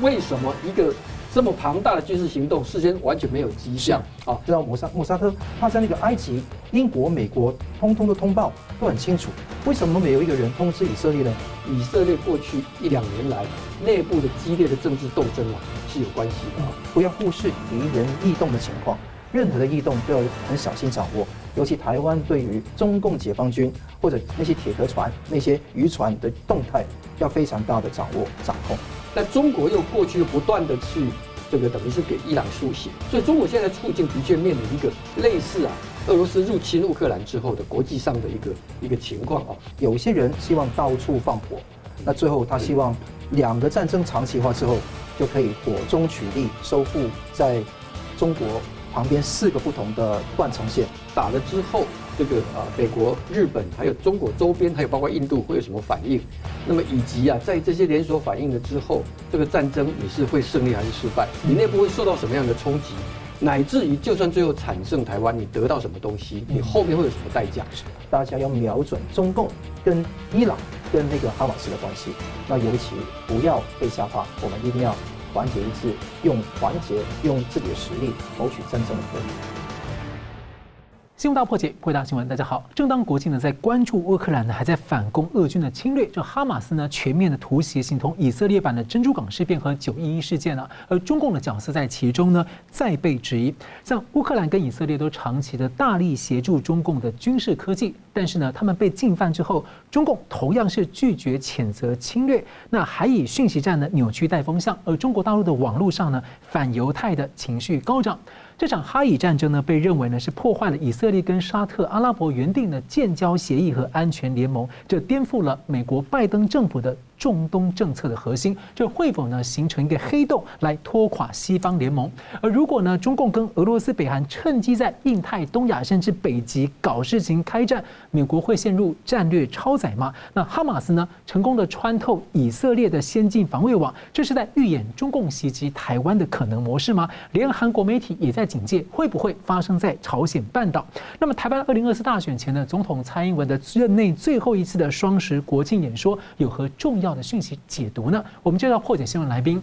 为什么一个这么庞大的军事行动事先完全没有迹象？啊，知道摩萨莫沙特他在那个埃及、英国、美国通通的通报都很清楚，为什么没有一个人通知以色列呢？以色列过去一两年来内部的激烈的政治斗争啊是有关系的啊，不要忽视敌人异动的情况，任何的异动都要很小心掌握。尤其台湾对于中共解放军或者那些铁壳船、那些渔船的动态，要非常大的掌握掌控。但中国又过去又不断的去这个等于是给伊朗输血，所以中国现在处境的确面临一个类似啊，俄罗斯入侵乌克兰之后的国际上的一个一个情况啊。有些人希望到处放火，那最后他希望两个战争长期化之后，就可以火中取栗，收复在中国。旁边四个不同的断层线打了之后，这个啊，美国、日本还有中国周边，还有包括印度会有什么反应？那么以及啊，在这些连锁反应了之后，这个战争你是会胜利还是失败？你内部会受到什么样的冲击？乃至于就算最后产生台湾，你得到什么东西？你后面会有什么代价？大家要瞄准中共跟伊朗跟那个哈马斯的关系，那尤其不要被吓怕，我们一定要。团结一致，用团结，用自己的实力谋取真正的胜利。新闻大破解，回答新闻，大家好。正当国际呢在关注乌克兰呢还在反攻俄军的侵略，这哈马斯呢全面的突袭，形同以色列版的珍珠港事变和九一一事件呢，而中共的角色在其中呢再被质疑。像乌克兰跟以色列都长期的大力协助中共的军事科技，但是呢他们被进犯之后，中共同样是拒绝谴责侵略，那还以讯息战呢扭曲带风向，而中国大陆的网络上呢反犹太的情绪高涨。这场哈以战争呢，被认为呢是破坏了以色列跟沙特阿拉伯原定的建交协议和安全联盟，这颠覆了美国拜登政府的。中东政策的核心，这会否呢形成一个黑洞来拖垮西方联盟？而如果呢中共跟俄罗斯、北韩趁机在印太、东亚甚至北极搞事情开战，美国会陷入战略超载吗？那哈马斯呢成功的穿透以色列的先进防卫网，这是在预演中共袭击台湾的可能模式吗？连韩国媒体也在警戒，会不会发生在朝鲜半岛？那么台湾二零二四大选前呢，总统蔡英文的任内最后一次的双十国庆演说有何重要的讯息解读呢？我们就要破解新闻来宾，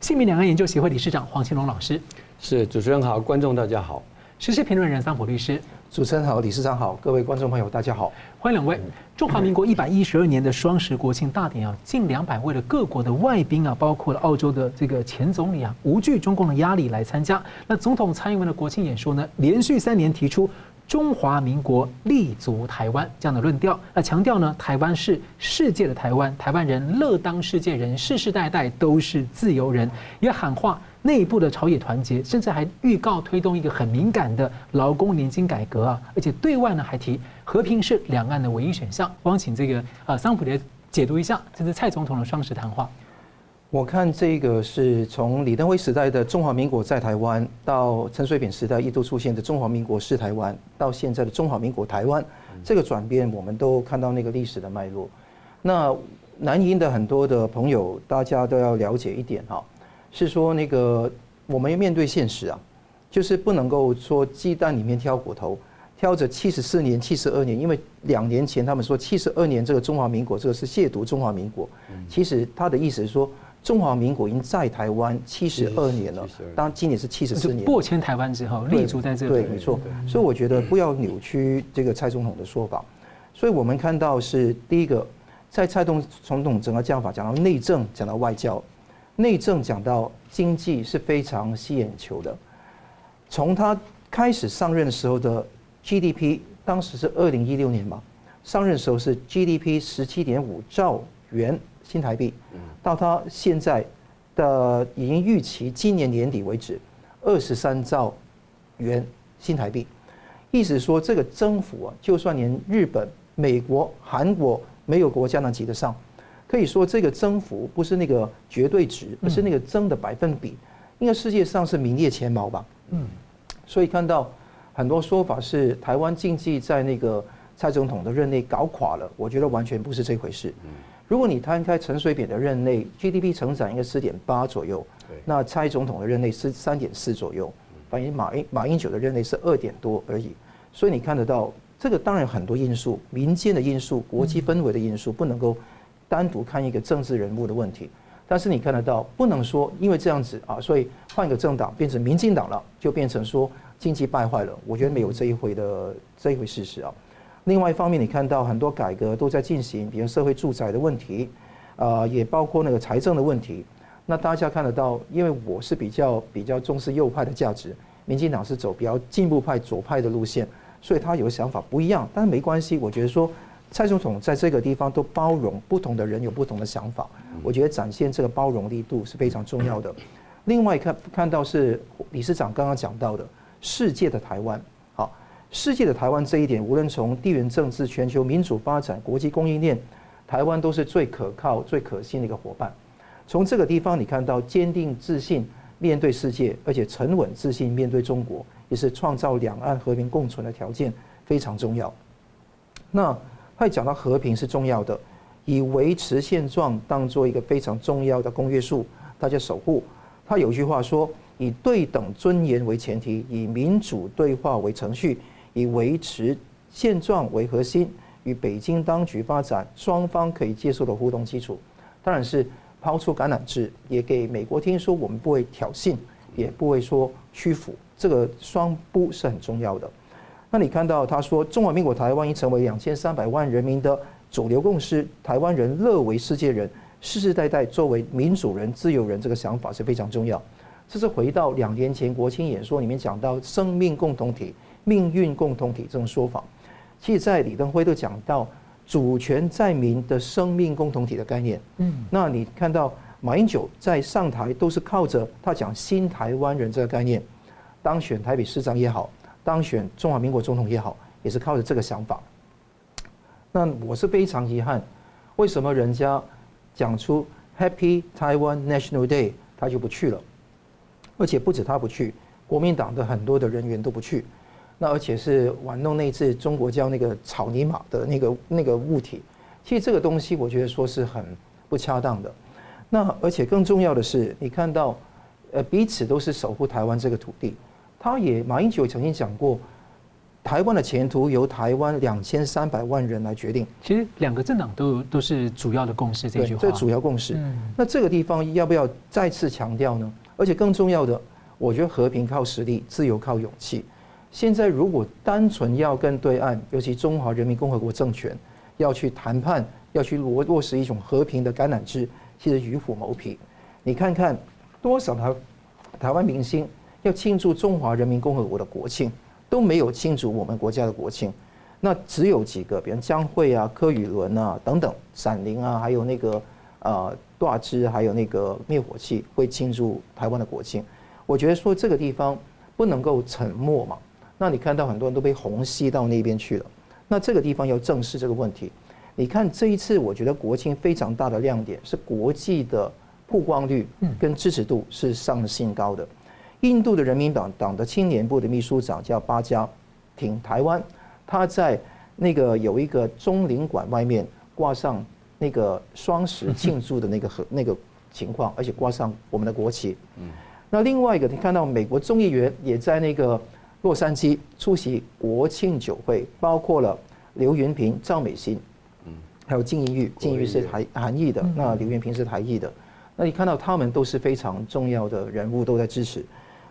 新民两岸研究协会理事长黄庆龙老师。是，主持人好，观众大家好。时事评论人桑普律师。主持人好，理事长好，各位观众朋友大家好，欢迎两位。中华民国一百一十二年的双十国庆大典啊，近两百位的各国的外宾啊，包括了澳洲的这个前总理啊，无惧中共的压力来参加。那总统蔡英文的国庆演说呢，连续三年提出。中华民国立足台湾这样的论调，那强调呢，台湾是世界的台湾，台湾人乐当世界人，世世代代都是自由人，也喊话内部的朝野团结，甚至还预告推动一个很敏感的劳工年金改革啊，而且对外呢还提和平是两岸的唯一选项。光请这个呃桑普来解读一下，这是蔡总统的双十谈话。我看这个是从李登辉时代的中华民国在台湾，到陈水扁时代一度出现的中华民国是台湾，到现在的中华民国台湾，这个转变我们都看到那个历史的脉络。那蓝营的很多的朋友，大家都要了解一点哈，是说那个我们要面对现实啊，就是不能够说鸡蛋里面挑骨头，挑着七十四年、七十二年，因为两年前他们说七十二年这个中华民国这个是亵渎中华民国，其实他的意思是说。中华民国已经在台湾七十二年了，当然今年是七十四年。过迁台湾之后，立足在这里。对，没错。所以我觉得不要扭曲这个蔡总统的说法。所以我们看到是第一个，在蔡总统整个讲法讲到内政，讲到外交，内政讲到经济是非常吸眼球的。从他开始上任的时候的 GDP，当时是二零一六年嘛，上任的时候是 GDP 十七点五兆元。新台币，到他现在的已经预期今年年底为止，二十三兆元新台币，意思说这个增幅啊，就算连日本、美国、韩国没有国家能及得上，可以说这个增幅不是那个绝对值，而是那个增的百分比，应该世界上是名列前茅吧。嗯，所以看到很多说法是台湾经济在那个蔡总统的任内搞垮了，我觉得完全不是这回事。如果你摊开陈水扁的任内，GDP 成长应该四点八左右，那蔡总统的任内是三点四左右，反映马英马英九的任内是二点多而已。所以你看得到，这个当然很多因素，民间的因素、国际氛围的因素，不能够单独看一个政治人物的问题。但是你看得到，不能说因为这样子啊，所以换一个政党变成民进党了，就变成说经济败坏了。我觉得没有这一回的这一回事实啊。另外一方面，你看到很多改革都在进行，比如社会住宅的问题，啊，也包括那个财政的问题。那大家看得到，因为我是比较比较重视右派的价值，民进党是走比较进步派左派的路线，所以他有想法不一样，但是没关系。我觉得说蔡总统在这个地方都包容不同的人有不同的想法，我觉得展现这个包容力度是非常重要的。另外看看到是理事长刚刚讲到的世界的台湾。世界的台湾这一点，无论从地缘政治、全球民主发展、国际供应链，台湾都是最可靠、最可信的一个伙伴。从这个地方，你看到坚定自信面对世界，而且沉稳自信面对中国，也是创造两岸和平共存的条件，非常重要。那他讲到和平是重要的，以维持现状当做一个非常重要的公约数，大家守护。他有句话说：“以对等尊严为前提，以民主对话为程序。”以维持现状为核心，与北京当局发展双方可以接受的互动基础，当然是抛出橄榄枝，也给美国听说我们不会挑衅，也不会说屈服，这个双不是很重要的。那你看到他说，中华民国台湾已成为两千三百万人民的主流共识，台湾人乐为世界人，世世代代作为民主人、自由人，这个想法是非常重要。这是回到两年前国庆演说里面讲到生命共同体。命运共同体这种说法，其实，在李登辉都讲到主权在民的生命共同体的概念。嗯，那你看到马英九在上台都是靠着他讲新台湾人这个概念，当选台北市长也好，当选中华民国总统也好，也是靠着这个想法。那我是非常遗憾，为什么人家讲出 Happy Taiwan National Day，他就不去了？而且不止他不去，国民党的很多的人员都不去。那而且是玩弄那次中国叫那个草泥马的那个那个物体，其实这个东西我觉得说是很不恰当的。那而且更重要的是，你看到，呃，彼此都是守护台湾这个土地。他也马英九曾经讲过，台湾的前途由台湾两千三百万人来决定。其实两个政党都都是主要的共识这句话。这主要共识。那这个地方要不要再次强调呢？而且更重要的，我觉得和平靠实力，自由靠勇气。现在如果单纯要跟对岸，尤其中华人民共和国政权，要去谈判，要去落落实一种和平的橄榄枝，其实与虎谋皮。你看看多少台台湾明星要庆祝中华人民共和国的国庆，都没有庆祝我们国家的国庆。那只有几个，比如江蕙啊、柯宇伦啊等等，闪灵啊，还有那个呃大枝，还有那个灭火器会庆祝台湾的国庆。我觉得说这个地方不能够沉默嘛。那你看到很多人都被虹吸到那边去了，那这个地方要正视这个问题。你看这一次，我觉得国庆非常大的亮点是国际的曝光率跟支持度是上了新高的。印度的人民党党的青年部的秘书长叫巴加挺台湾，他在那个有一个中领馆外面挂上那个双十庆祝的那个和那个情况，而且挂上我们的国旗。那另外一个，你看到美国众议员也在那个。洛杉矶出席国庆酒会，包括了刘云平、赵美心，嗯，还有金怡玉，金怡玉是台韩裔的，那刘云平是台裔的。那你看到他们都是非常重要的人物，都在支持。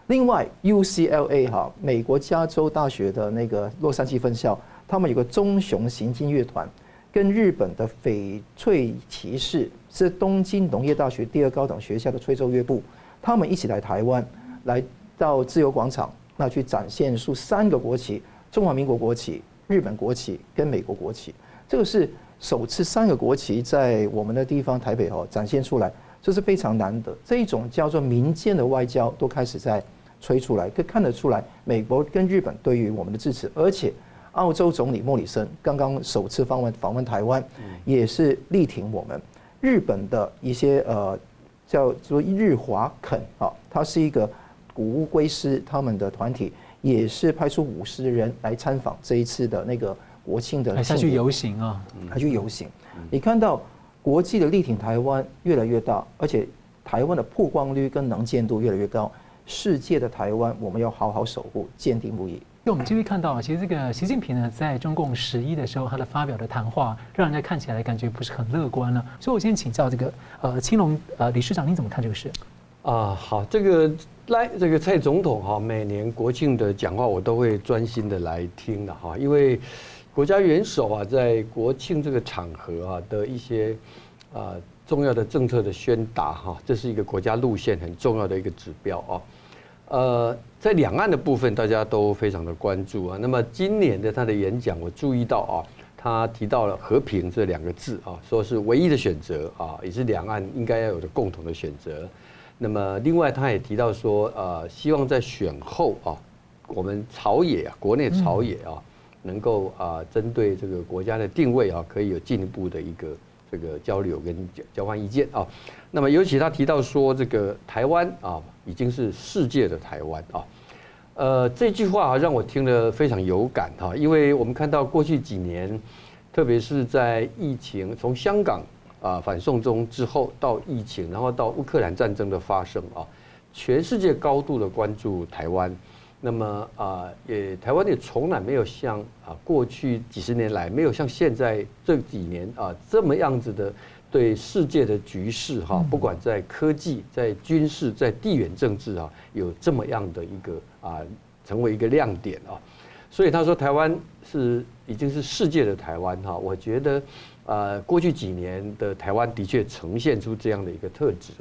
另外，UCLA 哈，美国加州大学的那个洛杉矶分校，他们有个棕熊行进乐团，跟日本的翡翠骑士是东京农业大学第二高等学校的吹奏乐部，他们一起来台湾，来到自由广场。那去展现出三个国旗：中华民国国旗、日本国旗跟美国国旗。这个是首次三个国旗在我们的地方台北哦展现出来，这是非常难得。这一种叫做民间的外交都开始在吹出来，可以看得出来，美国跟日本对于我们的支持。而且，澳洲总理莫里森刚刚首次访问访问台湾，也是力挺我们。日本的一些呃叫做日华肯啊，它是一个。古乌龟师他们的团体也是派出五十人来参访这一次的那个国庆的，还去游行啊，还去游行。你看到国际的力挺台湾越来越大，而且台湾的曝光率跟能见度越来越高。世界的台湾，我们要好好守护，坚定不移。因为我们继续看到，其实这个习近平呢，在中共十一的时候，他的发表的谈话，让人家看起来感觉不是很乐观了。所以我先请教这个呃青龙呃理事长，你怎么看这个事？啊，好，这个来这个蔡总统哈，每年国庆的讲话，我都会专心的来听的哈，因为国家元首啊，在国庆这个场合啊的一些啊重要的政策的宣达哈，这是一个国家路线很重要的一个指标啊。呃，在两岸的部分，大家都非常的关注啊。那么今年的他的演讲，我注意到啊，他提到了和平这两个字啊，说是唯一的选择啊，也是两岸应该要有的共同的选择。那么另外，他也提到说，呃，希望在选后啊，我们朝野啊，国内朝野啊，能够啊，针对这个国家的定位啊，可以有进一步的一个这个交流跟交换意见啊。那么尤其他提到说，这个台湾啊。已经是世界的台湾啊，呃，这句话让我听了非常有感哈，因为我们看到过去几年，特别是在疫情从香港啊反送中之后到疫情，然后到乌克兰战争的发生啊，全世界高度的关注台湾，那么啊也台湾也从来没有像啊过去几十年来没有像现在这几年啊这么样子的。对世界的局势哈，不管在科技、在军事、在地缘政治啊，有这么样的一个啊，成为一个亮点啊。所以他说台湾是已经是世界的台湾哈。我觉得啊，过去几年的台湾的确呈现出这样的一个特质。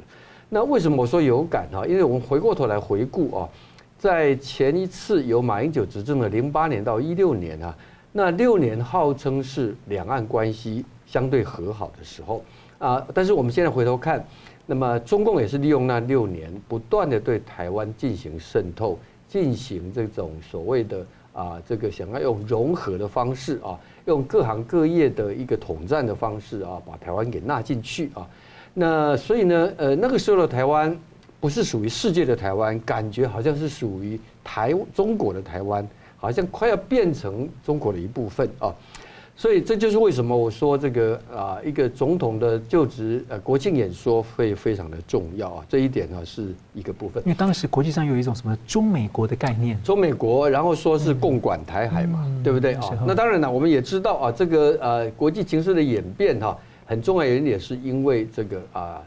那为什么我说有感哈？因为我们回过头来回顾啊，在前一次由马英九执政的零八年到一六年啊，那六年号称是两岸关系相对和好的时候。啊！但是我们现在回头看，那么中共也是利用那六年，不断的对台湾进行渗透，进行这种所谓的啊，这个想要用融合的方式啊，用各行各业的一个统战的方式啊，把台湾给纳进去啊。那所以呢，呃，那个时候的台湾不是属于世界的台湾，感觉好像是属于台中国的台湾，好像快要变成中国的一部分啊。所以这就是为什么我说这个啊，一个总统的就职呃国庆演说会非常的重要啊，这一点呢是一个部分。因为当时国际上有一种什么中美国的概念，中美国，然后说是共管台海嘛，对不对啊？那当然了，我们也知道啊，这个呃国际形势的演变哈，很重要一点是因为这个啊。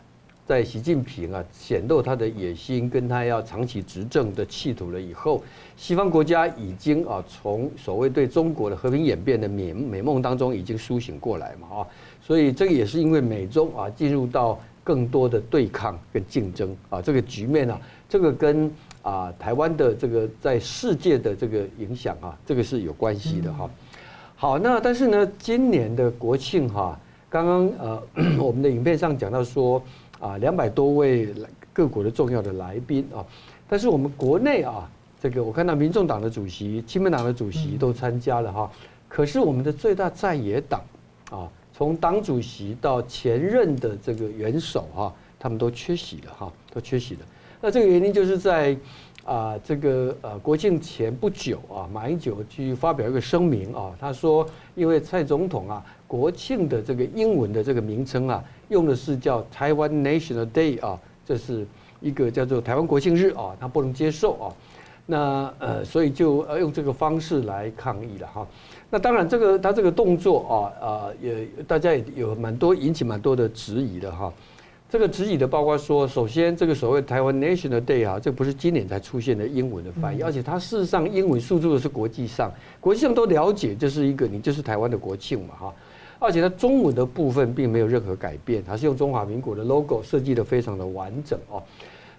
在习近平啊显露他的野心，跟他要长期执政的企图了以后，西方国家已经啊从所谓对中国的和平演变的美美梦当中已经苏醒过来嘛啊，所以这个也是因为美中啊进入到更多的对抗跟竞争啊这个局面啊，这个跟啊台湾的这个在世界的这个影响啊，这个是有关系的哈。好，那但是呢，今年的国庆哈，刚刚呃 我们的影片上讲到说。啊，两百多位各国的重要的来宾啊，但是我们国内啊，这个我看到民众党的主席、亲民党的主席都参加了哈，可是我们的最大在野党啊，从党主席到前任的这个元首哈，他们都缺席了哈，都缺席了。那这个原因就是在啊，这个呃国庆前不久啊，马英九去发表一个声明啊，他说因为蔡总统啊，国庆的这个英文的这个名称啊。用的是叫台湾 National Day 啊，这是一个叫做台湾国庆日啊，他不能接受啊，那呃，所以就呃用这个方式来抗议了哈。那当然，这个他这个动作啊啊，也大家也有蛮多引起蛮多的质疑的哈。这个质疑的包括说，首先这个所谓台湾 National Day 啊，这不是今年才出现的英文的翻译，而且它事实上英文输出的是国际上，国际上都了解这是一个你就是台湾的国庆嘛哈。而且它中文的部分并没有任何改变，还是用中华民国的 logo 设计的非常的完整哦。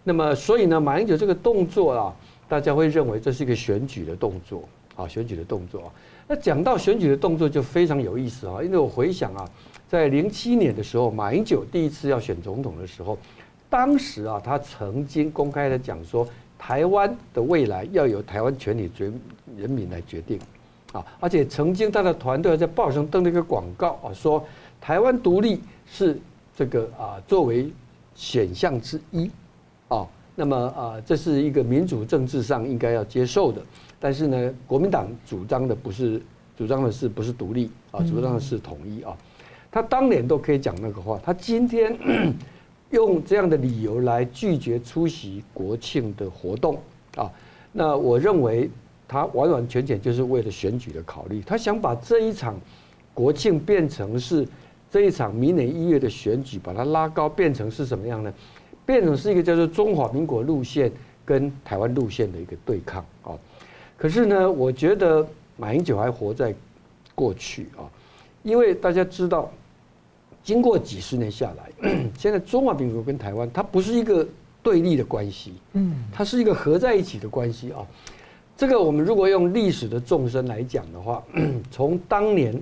那么所以呢，马英九这个动作啊，大家会认为这是一个选举的动作啊，选举的动作啊。那讲到选举的动作就非常有意思啊，因为我回想啊，在零七年的时候，马英九第一次要选总统的时候，当时啊，他曾经公开的讲说，台湾的未来要由台湾全体人人民来决定。啊，而且曾经他的团队在报上登了一个广告啊，说台湾独立是这个啊作为选项之一啊，那么啊这是一个民主政治上应该要接受的，但是呢，国民党主张的不是主张的是不是独立啊，主张的是统一啊，他当年都可以讲那个话，他今天 用这样的理由来拒绝出席国庆的活动啊，那我认为。他完完全全就是为了选举的考虑，他想把这一场国庆变成是这一场明年一月的选举，把它拉高，变成是什么样呢？变成是一个叫做中华民国路线跟台湾路线的一个对抗啊。可是呢，我觉得马英九还活在过去啊，因为大家知道，经过几十年下来，现在中华民国跟台湾它不是一个对立的关系，嗯，它是一个合在一起的关系啊。这个我们如果用历史的纵深来讲的话，从当年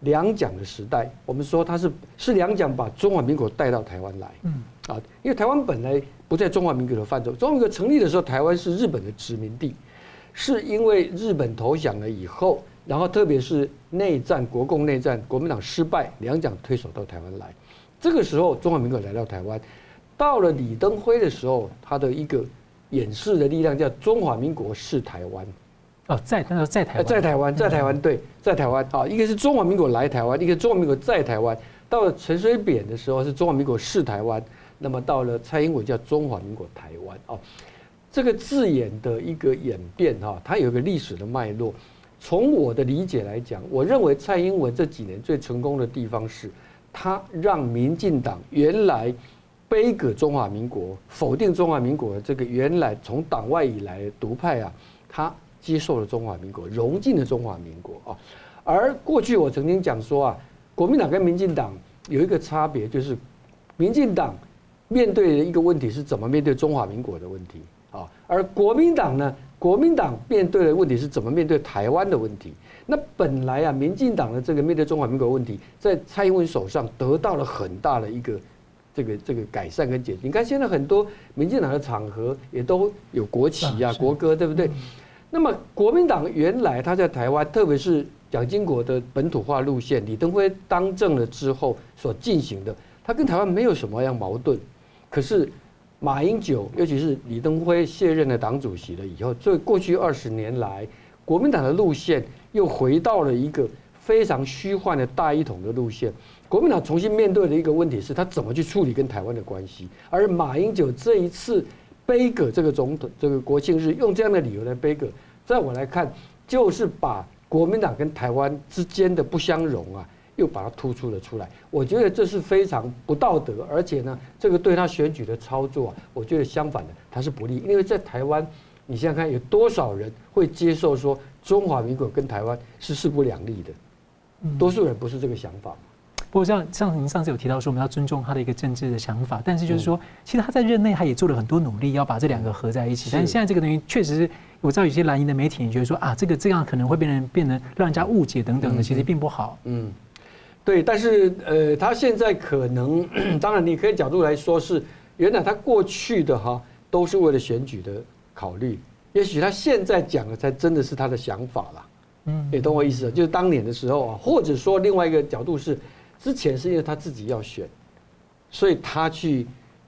两蒋的时代，我们说他是是两蒋把中华民国带到台湾来，嗯。啊，因为台湾本来不在中华民国的范畴，中华民国成立的时候，台湾是日本的殖民地，是因为日本投降了以后，然后特别是内战，国共内战，国民党失败，两蒋退守到台湾来，这个时候中华民国来到台湾，到了李登辉的时候，他的一个。演示的力量叫中华民国是台湾，哦，在那在台湾，在台湾，在台湾，对，在台湾啊，一个是中华民国来台湾，一个中华民国在台湾。到了陈水扁的时候是中华民国是台湾，那么到了蔡英文叫中华民国台湾哦，这个字眼的一个演变哈，它有一个历史的脉络。从我的理解来讲，我认为蔡英文这几年最成功的地方是，他让民进党原来。杯葛中华民国，否定中华民国的这个原来从党外以来的独派啊，他接受了中华民国，融进了中华民国啊。而过去我曾经讲说啊，国民党跟民进党有一个差别，就是民进党面对的一个问题是怎么面对中华民国的问题啊，而国民党呢，国民党面对的问题是怎么面对台湾的问题。那本来啊，民进党的这个面对中华民国问题，在蔡英文手上得到了很大的一个。这个这个改善跟解决，你看现在很多民进党的场合也都有国旗啊、国歌，对不对？那么国民党原来他在台湾，特别是蒋经国的本土化路线，李登辉当政了之后所进行的，他跟台湾没有什么样矛盾。可是马英九，尤其是李登辉卸任了党主席了以后，所以过去二十年来，国民党的路线又回到了一个非常虚幻的大一统的路线。国民党重新面对的一个问题是，他怎么去处理跟台湾的关系？而马英九这一次杯葛这个总统，这个国庆日，用这样的理由来杯葛，在我来看，就是把国民党跟台湾之间的不相容啊，又把它突出了出来。我觉得这是非常不道德，而且呢，这个对他选举的操作啊，我觉得相反的，他是不利。因为在台湾，你想想看，有多少人会接受说中华民国跟台湾是势不两立的？多数人不是这个想法。不过像像您上次有提到说，我们要尊重他的一个政治的想法，但是就是说，其实他在任内他也做了很多努力，要把这两个合在一起。但是现在这个东西确实是，我知道有些蓝营的媒体也觉得说啊，这个这样可能会变成变得让人家误解等等的，其实并不好。嗯，对，但是呃，他现在可能，当然你可以角度来说是，原来他过去的哈都是为了选举的考虑，也许他现在讲的才真的是他的想法了。嗯，你懂我意思？就是当年的时候啊，或者说另外一个角度是。之前是因为他自己要选，所以他去，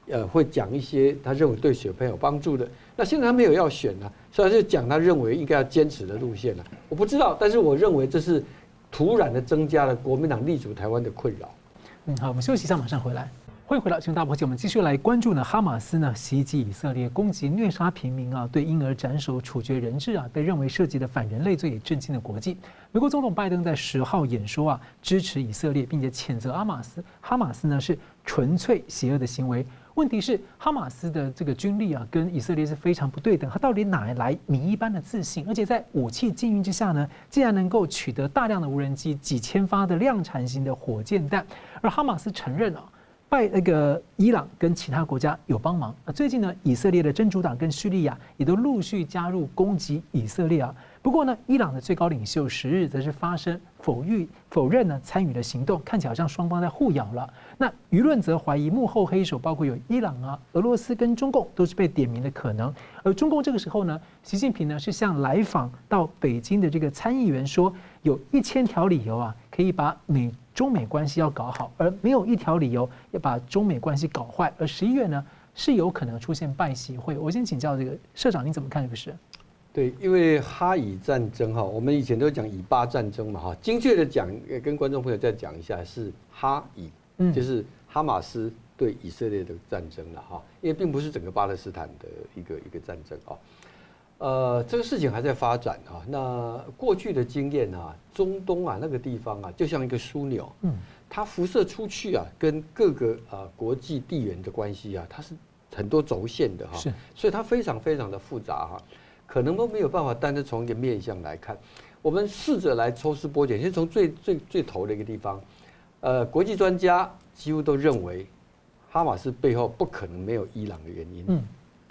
呃，会讲一些他认为对选票有帮助的。那现在他没有要选了，所以他就讲他认为应该要坚持的路线了。我不知道，但是我认为这是突然的增加了国民党立足台湾的困扰。嗯，好，我们休息一下，马上回来。欢迎回到新大破解，我们继续来关注呢，哈马斯呢袭击以色列，攻击虐杀平民啊，对婴儿斩首处决人质啊，被认为涉及的反人类罪也震惊了国际。美国总统拜登在十号演说啊，支持以色列，并且谴责哈马斯。哈马斯呢是纯粹邪恶的行为。问题是哈马斯的这个军力啊，跟以色列是非常不对等。他到底哪来谜一般的自信？而且在武器禁运之下呢，竟然能够取得大量的无人机、几千发的量产型的火箭弹。而哈马斯承认啊。拜那个伊朗跟其他国家有帮忙啊，最近呢，以色列的真主党跟叙利亚也都陆续加入攻击以色列啊。不过呢，伊朗的最高领袖十日则是发声否认否认呢参与的行动，看起来好像双方在互咬了。那舆论则怀疑幕后黑手包括有伊朗啊、俄罗斯跟中共都是被点名的可能。而中共这个时候呢，习近平呢是向来访到北京的这个参议员说，有一千条理由啊，可以把美。中美关系要搞好，而没有一条理由要把中美关系搞坏。而十一月呢，是有可能出现拜习会。我先请教这个社长，你怎么看这个事？对，因为哈以战争哈，我们以前都讲以巴战争嘛哈，精确的讲，跟观众朋友再讲一下，是哈以，嗯，就是哈马斯对以色列的战争了哈，因为并不是整个巴勒斯坦的一个一个战争啊。呃，这个事情还在发展啊。那过去的经验啊，中东啊那个地方啊，就像一个枢纽，嗯，它辐射出去啊，跟各个啊国际地缘的关系啊，它是很多轴线的哈，是，所以它非常非常的复杂哈，可能都没有办法单单从一个面向来看。我们试着来抽丝剥茧，先从最最最头的一个地方，呃，国际专家几乎都认为，哈马斯背后不可能没有伊朗的原因，嗯，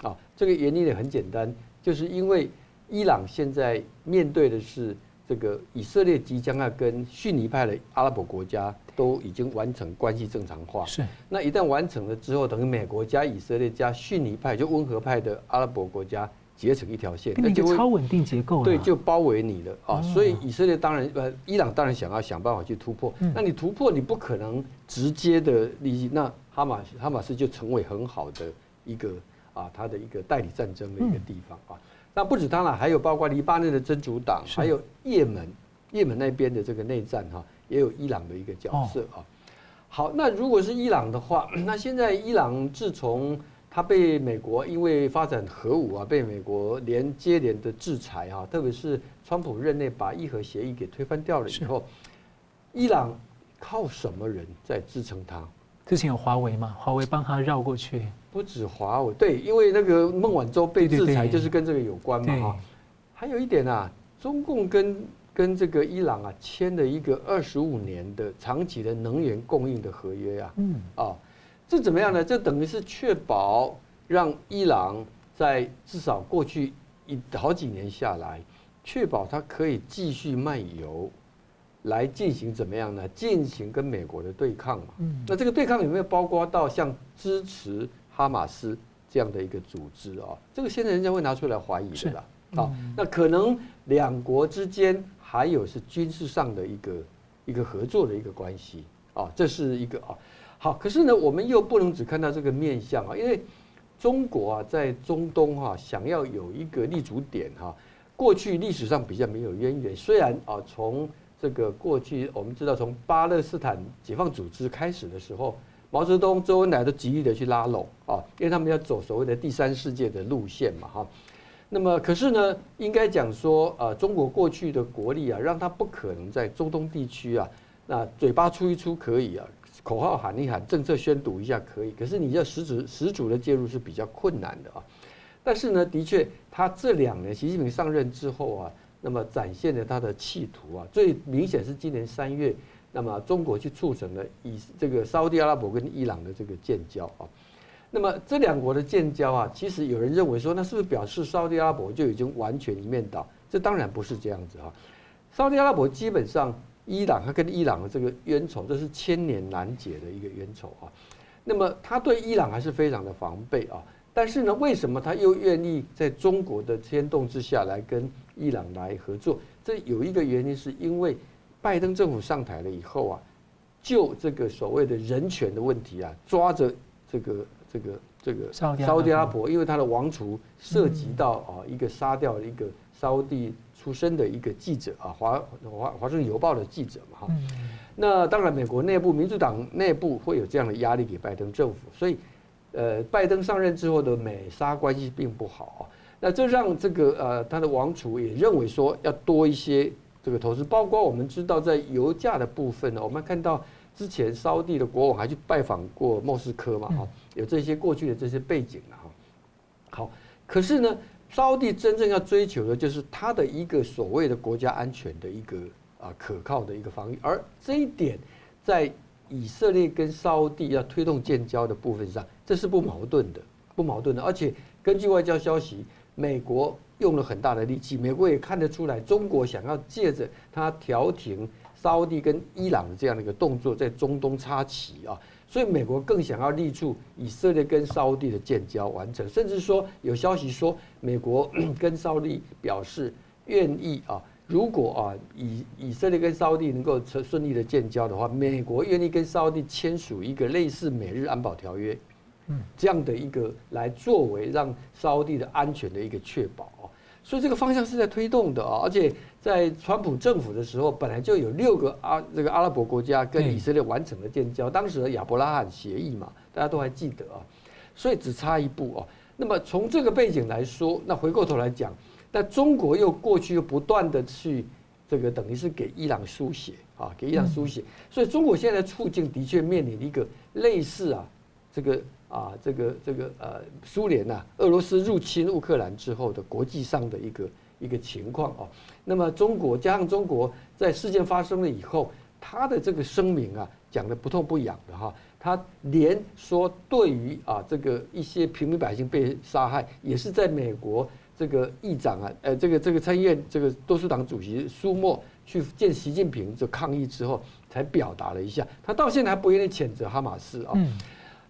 啊，这个原因也很简单。就是因为伊朗现在面对的是这个以色列即将要跟逊尼派的阿拉伯国家都已经完成关系正常化，是。那一旦完成了之后，等于美国加以色列加逊尼派就温和派的阿拉伯国家结成一条线，那就超稳定结构，对，就包围你了啊。所以以色列当然呃，伊朗当然想要想办法去突破。那你突破你不可能直接的利益，那哈马哈马斯就成为很好的一个。啊，他的一个代理战争的一个地方啊，那不止他了，还有包括黎巴嫩的真主党，还有也门，也门那边的这个内战哈，也有伊朗的一个角色啊。好，那如果是伊朗的话，那现在伊朗自从他被美国因为发展核武啊，被美国连接连的制裁啊，特别是川普任内把伊核协议给推翻掉了以后，伊朗靠什么人在支撑他？之前有华为嘛？华为帮他绕过去。不止华为，对，因为那个孟晚舟被制裁就是跟这个有关嘛哈。还有一点啊，中共跟跟这个伊朗啊签了一个二十五年的长期的能源供应的合约啊。嗯。啊，这怎么样呢？这等于是确保让伊朗在至少过去一好几年下来，确保它可以继续卖油。来进行怎么样呢？进行跟美国的对抗嘛。嗯。那这个对抗有没有包括到像支持哈马斯这样的一个组织啊？这个现在人家会拿出来怀疑的啦。好，那可能两国之间还有是军事上的一个一个合作的一个关系啊，这是一个啊。好，可是呢，我们又不能只看到这个面相啊，因为中国啊在中东哈想要有一个立足点哈，过去历史上比较没有渊源，虽然啊从这个过去我们知道，从巴勒斯坦解放组织开始的时候，毛泽东、周恩来都极力的去拉拢啊，因为他们要走所谓的第三世界的路线嘛，哈。那么，可是呢，应该讲说，呃，中国过去的国力啊，让他不可能在中东地区啊，那嘴巴出一出可以啊，口号喊一喊，政策宣读一下可以，可是你要实质实主的介入是比较困难的啊。但是呢，的确，他这两年习近平上任之后啊。那么展现了他的企图啊，最明显是今年三月，那么中国去促成了以这个沙特阿拉伯跟伊朗的这个建交啊，那么这两国的建交啊，其实有人认为说，那是不是表示沙特阿拉伯就已经完全一面倒？这当然不是这样子啊，沙特阿拉伯基本上伊朗他跟伊朗的这个冤仇，这是千年难解的一个冤仇啊，那么他对伊朗还是非常的防备啊。但是呢，为什么他又愿意在中国的牵动之下来跟伊朗来合作？这有一个原因，是因为拜登政府上台了以后啊，就这个所谓的人权的问题啊，抓着这个这个这个沙特阿拉伯，因为他的王储涉及到啊一个杀掉了一个沙乌地出身的一个记者啊，华华华盛顿邮报的记者嘛哈。那当然，美国内部民主党内部会有这样的压力给拜登政府，所以。呃，拜登上任之后的美沙关系并不好，啊那这让这个呃他的王储也认为说要多一些这个投资，包括我们知道在油价的部分呢，我们看到之前沙乌地的国王还去拜访过莫斯科嘛，哈，有这些过去的这些背景了哈。好，可是呢，沙乌地真正要追求的就是他的一个所谓的国家安全的一个啊可靠的一个防御，而这一点在。以色列跟沙乌地要推动建交的部分上，这是不矛盾的，不矛盾的。而且根据外交消息，美国用了很大的力气，美国也看得出来，中国想要借着他调停沙乌地跟伊朗的这样的一个动作，在中东插旗啊，所以美国更想要力促以色列跟沙乌地的建交完成，甚至说有消息说，美国跟沙乌地表示愿意啊。如果啊，以以色列跟沙乌地能够顺顺利的建交的话，美国愿意跟沙乌地签署一个类似美日安保条约，这样的一个来作为让沙乌地的安全的一个确保啊，所以这个方向是在推动的啊，而且在川普政府的时候，本来就有六个阿这个阿拉伯国家跟以色列完成了建交，当时的亚伯拉罕协议嘛，大家都还记得啊，所以只差一步啊。那么从这个背景来说，那回过头来讲。那中国又过去又不断的去这个等于是给伊朗输血啊，给伊朗输血，所以中国现在的处境的确面临一个类似啊这个。啊，这个这个呃，苏联呐，俄罗斯入侵乌克兰之后的国际上的一个一个情况啊。那么中国加上中国在事件发生了以后，他的这个声明啊，讲的不痛不痒的哈。他连说对于啊这个一些平民百姓被杀害，也是在美国这个议长啊，呃，这个这个参议院这个多数党主席苏默去见习近平就抗议之后，才表达了一下。他到现在还不愿意谴责哈马斯啊。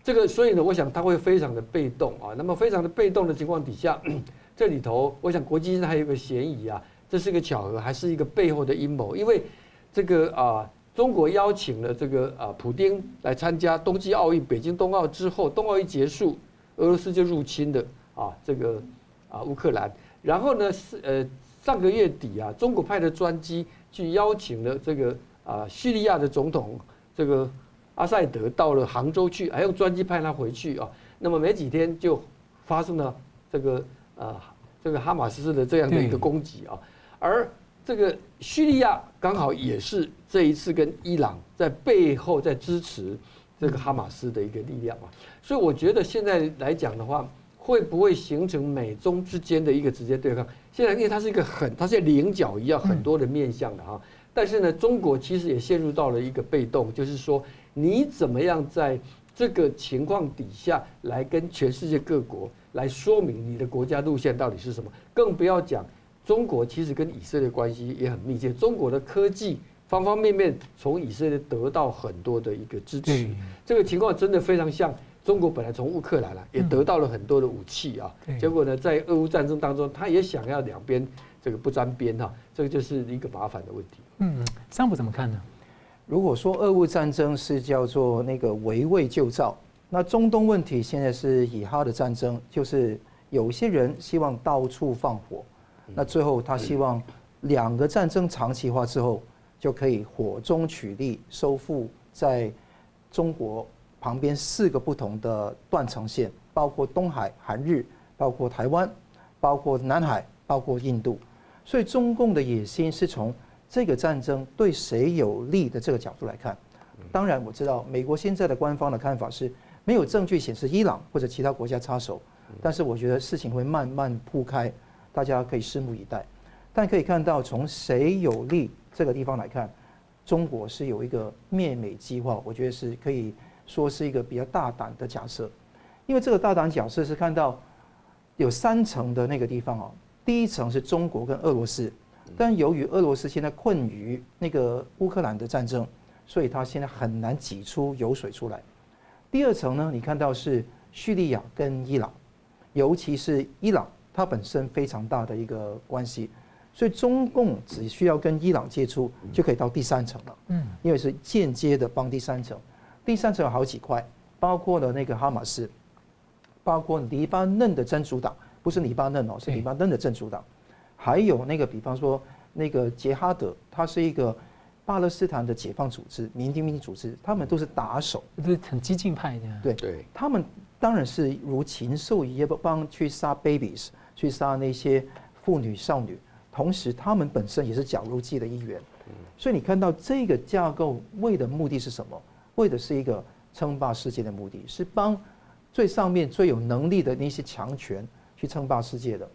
这个，所以呢，我想他会非常的被动啊。那么非常的被动的情况底下，这里头，我想国际上还有一个嫌疑啊，这是一个巧合，还是一个背后的阴谋？因为这个啊，中国邀请了这个啊，普丁来参加冬季奥运，北京冬奥之后，冬奥一结束，俄罗斯就入侵的啊，这个啊乌克兰。然后呢，是呃上个月底啊，中国派的专机去邀请了这个啊叙利亚的总统这个。阿塞德到了杭州去，还用专机派他回去啊。那么没几天就发生了这个呃这个哈马斯的这样的一个攻击啊。而这个叙利亚刚好也是这一次跟伊朗在背后在支持这个哈马斯的一个力量啊。所以我觉得现在来讲的话，会不会形成美中之间的一个直接对抗？现在因为它是一个很，它像菱角一样很多的面向的哈。但是呢，中国其实也陷入到了一个被动，就是说。你怎么样在这个情况底下来跟全世界各国来说明你的国家路线到底是什么？更不要讲中国其实跟以色列关系也很密切，中国的科技方方面面从以色列得到很多的一个支持。这个情况真的非常像中国本来从乌克兰啊也得到了很多的武器啊，结果呢在俄乌战争当中，他也想要两边这个不沾边哈，这个就是一个麻烦的问题。嗯，桑普怎么看呢？如果说俄乌战争是叫做那个围魏救赵，那中东问题现在是以哈的战争，就是有些人希望到处放火，那最后他希望两个战争长期化之后，就可以火中取栗，收复在中国旁边四个不同的断层线，包括东海、韩日，包括台湾，包括南海，包括印度，所以中共的野心是从。这个战争对谁有利的这个角度来看，当然我知道美国现在的官方的看法是没有证据显示伊朗或者其他国家插手，但是我觉得事情会慢慢铺开，大家可以拭目以待。但可以看到从谁有利这个地方来看，中国是有一个灭美计划，我觉得是可以说是一个比较大胆的假设，因为这个大胆假设是看到有三层的那个地方哦，第一层是中国跟俄罗斯。但由于俄罗斯现在困于那个乌克兰的战争，所以他现在很难挤出油水出来。第二层呢，你看到是叙利亚跟伊朗，尤其是伊朗，它本身非常大的一个关系，所以中共只需要跟伊朗接触，就可以到第三层了。嗯，因为是间接的帮第三层。第三层有好几块，包括了那个哈马斯，包括黎巴嫩的真主党，不是黎巴嫩哦，是黎巴嫩的真主党。还有那个，比方说那个杰哈德，他是一个巴勒斯坦的解放组织、民兵组织，他们都是打手，都是很激进派的。对对，他们当然是如禽兽一样帮去杀 babies，去杀那些妇女少女，同时他们本身也是绞肉机的一员。所以你看到这个架构为的目的是什么？为的是一个称霸世界的目的，是帮最上面最有能力的那些强权去称霸世界的。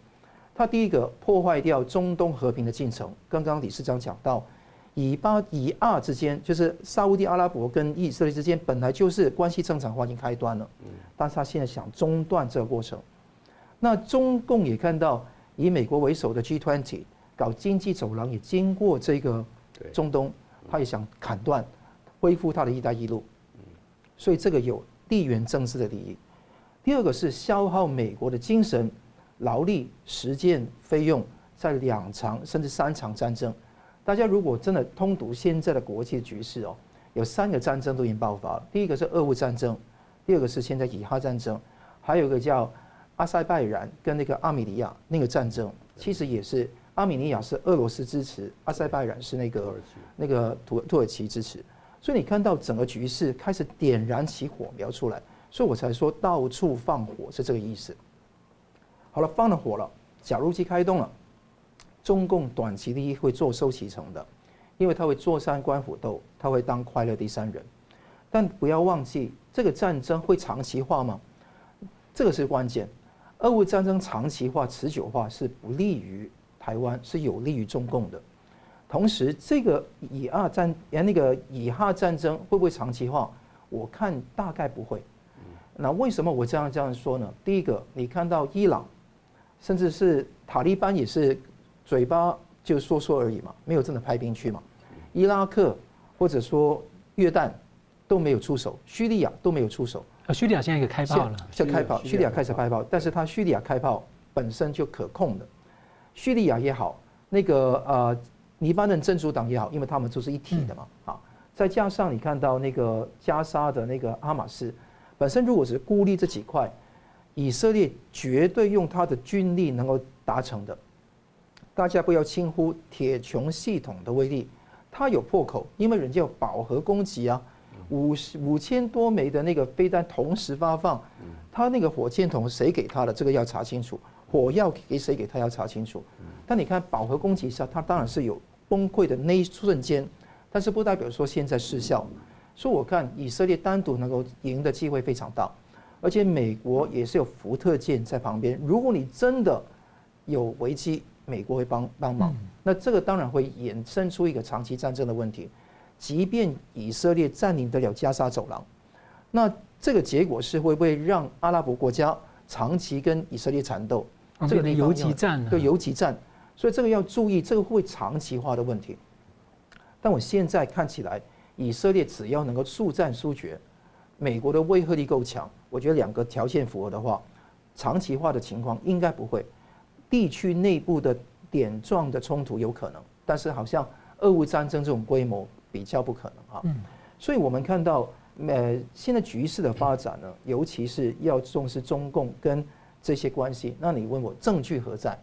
他第一个破坏掉中东和平的进程。刚刚理事长讲到，以巴以阿之间，就是沙乌地阿拉伯跟以色列之间本来就是关系正常化已经开端了，但是他现在想中断这个过程。那中共也看到以美国为首的 G20 搞经济走廊也经过这个中东，他也想砍断，恢复他的一带一路。所以这个有地缘政治的利益。第二个是消耗美国的精神。劳力、实践、费用，在两场甚至三场战争，大家如果真的通读现在的国际局势哦，有三个战争都已经爆发了。第一个是俄乌战争，第二个是现在以哈战争，还有一个叫阿塞拜然跟那个阿米尼亚那个战争，其实也是阿米尼亚是俄罗斯支持，阿塞拜然是那个那个土土耳其支持，所以你看到整个局势开始点燃起火苗出来，所以我才说到处放火是这个意思。好了，放了火了，绞肉机开动了，中共短期利益会坐收其成的，因为他会坐山观虎斗，他会当快乐第三人。但不要忘记，这个战争会长期化吗？这个是关键。俄乌战争长期化、持久化是不利于台湾，是有利于中共的。同时，这个以二战那个以哈战争会不会长期化？我看大概不会。那为什么我这样这样说呢？第一个，你看到伊朗，甚至是塔利班也是嘴巴就说说而已嘛，没有真的派兵去嘛。伊拉克或者说约旦都没有出手，叙利亚都没有出手。啊，叙利亚现在也开炮了，现在开炮，叙利亚开始开炮，但是它叙利亚开炮本身就可控的。叙利亚也好，那个呃，黎巴嫩真主党也好，因为他们都是一体的嘛，啊，再加上你看到那个加沙的那个哈马斯。本身如果是孤立这几块，以色列绝对用他的军力能够达成的。大家不要轻忽铁穹系统的威力，它有破口，因为人家有饱和攻击啊，五十五千多枚的那个飞弹同时发放，他那个火箭筒谁给他的？这个要查清楚。火药给谁给他要查清楚。但你看饱和攻击下，它当然是有崩溃的那一瞬间，但是不代表说现在失效。所以我看以色列单独能够赢的机会非常大，而且美国也是有福特舰在旁边。如果你真的有危机，美国会帮帮忙。那这个当然会衍生出一个长期战争的问题。即便以色列占领得了加沙走廊，那这个结果是会不会让阿拉伯国家长期跟以色列缠斗？这个游击战，对游击战。所以这个要注意，这个会长期化的问题。但我现在看起来。以色列只要能够速战速决，美国的威慑力够强，我觉得两个条件符合的话，长期化的情况应该不会。地区内部的点状的冲突有可能，但是好像俄乌战争这种规模比较不可能啊。所以我们看到，呃，现在局势的发展呢，尤其是要重视中共跟这些关系。那你问我证据何在？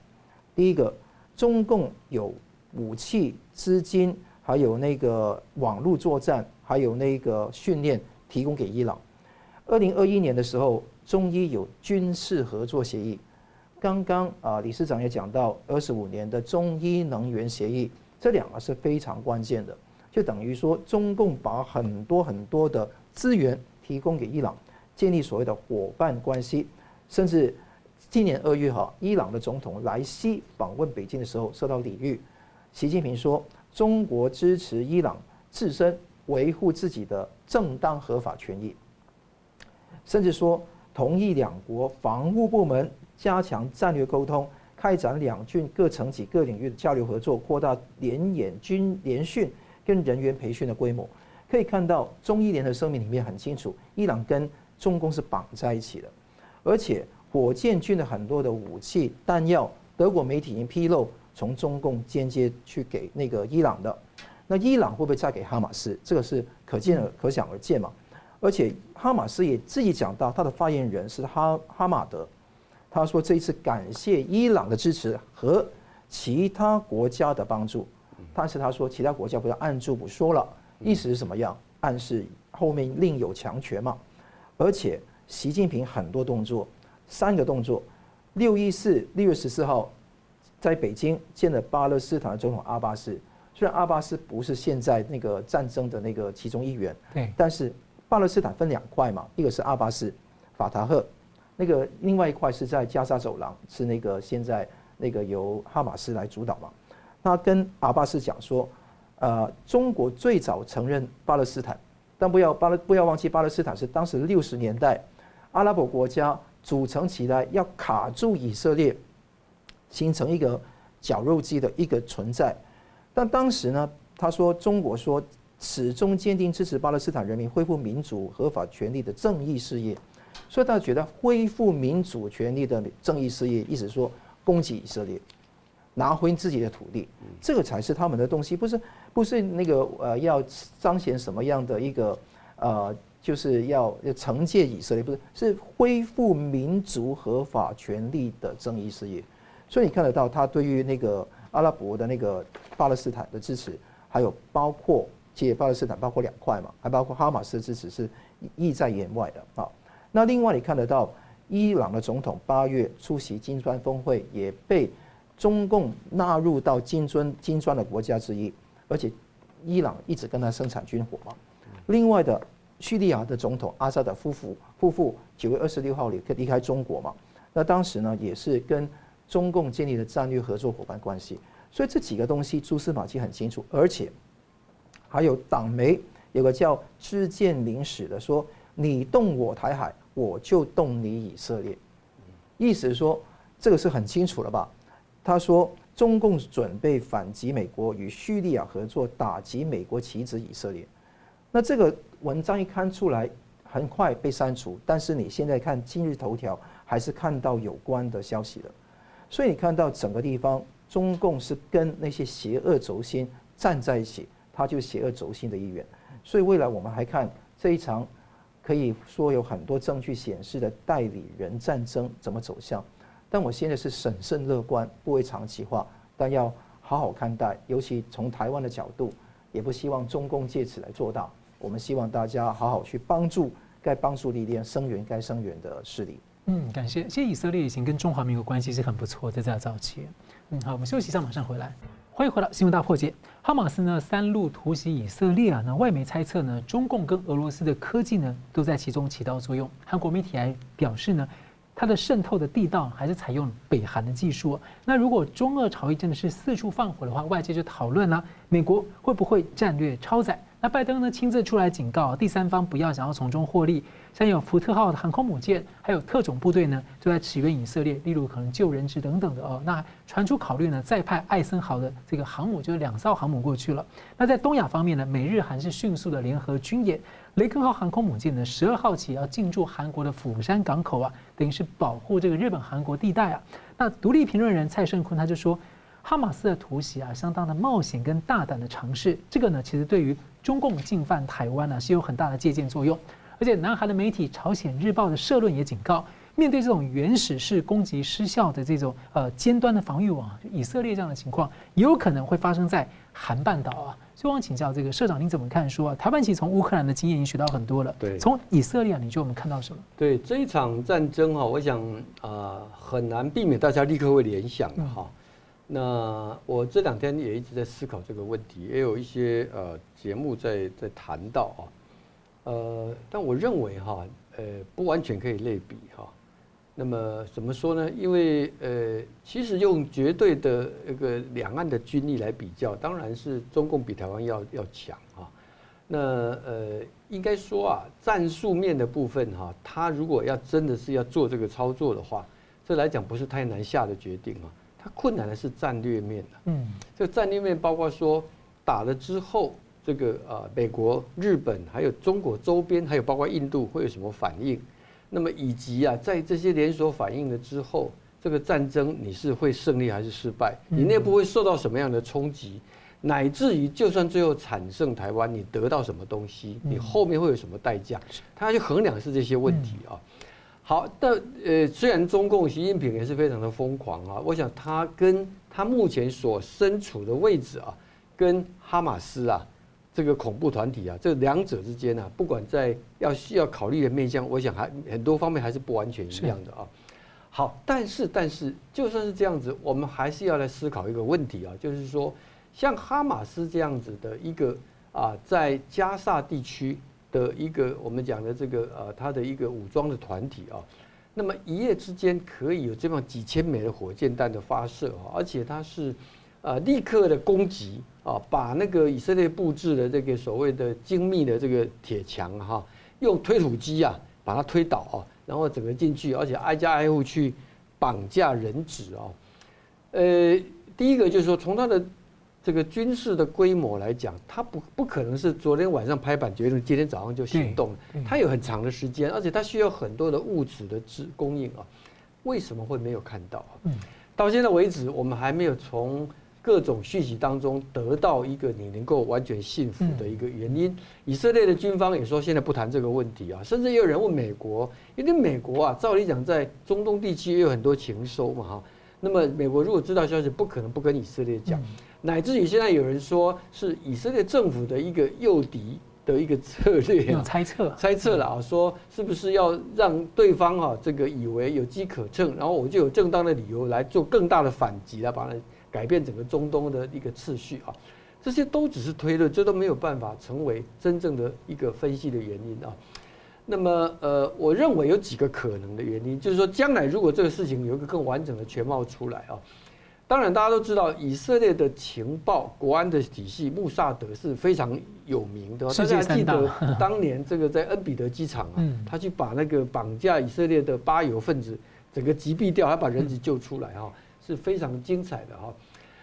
第一个，中共有武器、资金。还有那个网络作战，还有那个训练提供给伊朗。二零二一年的时候，中伊有军事合作协议。刚刚啊，理事长也讲到二十五年的中伊能源协议，这两个是非常关键的。就等于说，中共把很多很多的资源提供给伊朗，建立所谓的伙伴关系。甚至今年二月哈，伊朗的总统莱西访问北京的时候受到礼遇，习近平说。中国支持伊朗自身维护自己的正当合法权益，甚至说同意两国防务部门加强战略沟通，开展两军各层级各领域的交流合作，扩大联演军联训跟人员培训的规模。可以看到，中伊联合声明里面很清楚，伊朗跟中共是绑在一起的，而且火箭军的很多的武器弹药，德国媒体已经披露。从中共间接去给那个伊朗的，那伊朗会不会再给哈马斯？这个是可见而可想而知嘛。而且哈马斯也自己讲到，他的发言人是哈哈马德，他说这一次感谢伊朗的支持和其他国家的帮助，但是他说其他国家不要按住不说了，意思是什么样？暗示后面另有强权嘛。而且习近平很多动作，三个动作，六一四六月十四号。在北京见了巴勒斯坦的总统阿巴斯，虽然阿巴斯不是现在那个战争的那个其中一员，对，但是巴勒斯坦分两块嘛，一个是阿巴斯，法塔赫，那个另外一块是在加沙走廊，是那个现在那个由哈马斯来主导嘛。他跟阿巴斯讲说，呃，中国最早承认巴勒斯坦，但不要巴勒不要忘记巴勒斯坦是当时六十年代阿拉伯国家组成起来要卡住以色列。形成一个绞肉机的一个存在，但当时呢，他说中国说始终坚定支持巴勒斯坦人民恢复民主合法权利的正义事业，所以他觉得恢复民主权利的正义事业，意思说攻击以色列，拿回自己的土地，这个才是他们的东西，不是不是那个呃要彰显什么样的一个呃就是要要惩戒以色列，不是是恢复民族合法权利的正义事业。所以你看得到他对于那个阿拉伯的那个巴勒斯坦的支持，还有包括其实巴勒斯坦包括两块嘛，还包括哈马斯的支持是意在言外的啊。那另外你看得到伊朗的总统八月出席金砖峰会，也被中共纳入到金砖金砖的国家之一，而且伊朗一直跟他生产军火嘛。另外的，叙利亚的总统阿萨德夫妇夫妇九月二十六号离离开中国嘛，那当时呢也是跟中共建立了战略合作伙伴关系。所以这几个东西蛛丝马迹很清楚，而且还有党媒有个叫“知见领使”的说：“你动我台海，我就动你以色列。”意思说，这个是很清楚了吧？他说，中共准备反击美国，与叙利亚合作打击美国棋子以色列。那这个文章一刊出来，很快被删除。但是你现在看今日头条，还是看到有关的消息的。所以你看到整个地方。中共是跟那些邪恶轴心站在一起，他就是邪恶轴心的一员。所以未来我们还看这一场，可以说有很多证据显示的代理人战争怎么走向。但我现在是审慎乐观，不会长期化，但要好好看待。尤其从台湾的角度，也不希望中共借此来做大。我们希望大家好好去帮助该帮助力量，声援该声援的势力。嗯，感谢。其实以色列已经跟中华民国关系是很不错的，在早期。嗯，好，我们休息一下，马上回来。欢迎回到新闻大破解。哈马斯呢三路突袭以色列啊，那外媒猜测呢，中共跟俄罗斯的科技呢都在其中起到作用。韩国媒体还表示呢，它的渗透的地道还是采用北韩的技术。那如果中俄朝议真的是四处放火的话，外界就讨论了，美国会不会战略超载？那拜登呢亲自出来警告第三方不要想要从中获利，像有福特号的航空母舰，还有特种部队呢，就在驰援以色列，例如可能救人质等等的哦。那传出考虑呢再派艾森豪的这个航母，就是两艘航母过去了。那在东亚方面呢，美日韩是迅速的联合军演，雷根号航空母舰呢十二号起要进驻韩国的釜山港口啊，等于是保护这个日本韩国地带啊。那独立评论人蔡胜坤他就说，哈马斯的突袭啊，相当的冒险跟大胆的尝试，这个呢其实对于。中共进犯台湾呢，是有很大的借鉴作用，而且南韩的媒体《朝鲜日报》的社论也警告，面对这种原始式攻击失效的这种呃尖端的防御网，以色列这样的情况，也有可能会发生在韩半岛啊。所以我想请教这个社长，您怎么看说？说台湾其实从乌克兰的经验已经学到很多了，对，从以色列，你觉得我们看到什么？对这一场战争哈，我想啊，很难避免大家立刻会联想的哈。那我这两天也一直在思考这个问题，也有一些呃节目在在谈到啊，呃，但我认为哈，呃，不完全可以类比哈。那么怎么说呢？因为呃，其实用绝对的一个两岸的军力来比较，当然是中共比台湾要要强啊。那呃，应该说啊，战术面的部分哈，他如果要真的是要做这个操作的话，这来讲不是太难下的决定啊。它困难的是战略面的，嗯，这个战略面包括说打了之后，这个呃美国、日本还有中国周边，还有包括印度会有什么反应？那么以及啊，在这些连锁反应了之后，这个战争你是会胜利还是失败？你内部会受到什么样的冲击？乃至于就算最后产生台湾，你得到什么东西？你后面会有什么代价？他要去衡量是这些问题啊。好，但呃，虽然中共习近平也是非常的疯狂啊，我想他跟他目前所身处的位置啊，跟哈马斯啊这个恐怖团体啊，这两者之间啊，不管在要需要考虑的面向，我想还很多方面还是不完全一样的啊。好，但是但是就算是这样子，我们还是要来思考一个问题啊，就是说像哈马斯这样子的一个啊，在加萨地区。的一个我们讲的这个呃，它的一个武装的团体啊，那么一夜之间可以有这么几千枚的火箭弹的发射啊，而且它是呃立刻的攻击啊，把那个以色列布置的这个所谓的精密的这个铁墙哈，用推土机啊把它推倒啊，然后整个进去，而且挨家挨户去绑架人质啊。呃，第一个就是说从它的。这个军事的规模来讲，它不不可能是昨天晚上拍板决定，今天早上就行动。它有很长的时间，而且它需要很多的物质的支供应啊。为什么会没有看到啊？到现在为止，我们还没有从各种讯息当中得到一个你能够完全信服的一个原因。以色列的军方也说现在不谈这个问题啊，甚至也有人问美国，因为美国啊，照理讲在中东地区也有很多情搜嘛哈。那么美国如果知道消息，不可能不跟以色列讲。乃至于现在有人说是以色列政府的一个诱敌的一个策略，有 猜测，猜测了啊，说是不是要让对方啊这个以为有机可乘，然后我就有正当的理由来做更大的反击，来把它改变整个中东的一个次序啊，这些都只是推论，这都没有办法成为真正的一个分析的原因啊。那么呃，我认为有几个可能的原因，就是说将来如果这个事情有一个更完整的全貌出来啊。当然，大家都知道以色列的情报、国安的体系，穆萨德是非常有名的。大家还记得当年这个在恩比德机场啊，他去把那个绑架以色列的巴犹分子整个击毙掉，还把人质救出来哈，是非常精彩的哈。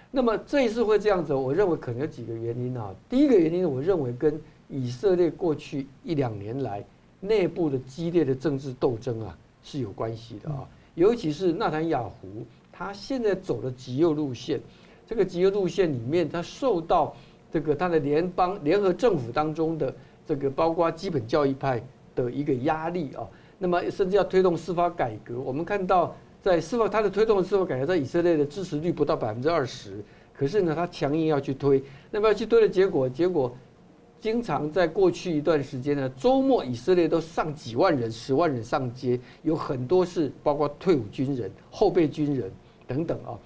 那么这一次会这样子，我认为可能有几个原因啊。第一个原因，我认为跟以色列过去一两年来内部的激烈的政治斗争啊是有关系的啊，尤其是纳坦雅胡。他现在走的极右路线，这个极右路线里面，他受到这个他的联邦联合政府当中的这个包括基本教义派的一个压力啊，那么甚至要推动司法改革。我们看到在司法他的推动的司法改革，在以色列的支持率不到百分之二十，可是呢，他强硬要去推，那么要去推的结果，结果经常在过去一段时间呢，周末以色列都上几万人、十万人上街，有很多是包括退伍军人、后备军人。等等啊，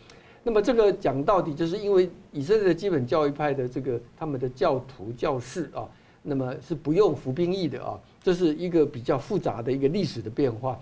那么这个讲到底，就是因为以色列的基本教义派的这个他们的教徒教士啊，那么是不用服兵役的啊，这是一个比较复杂的一个历史的变化。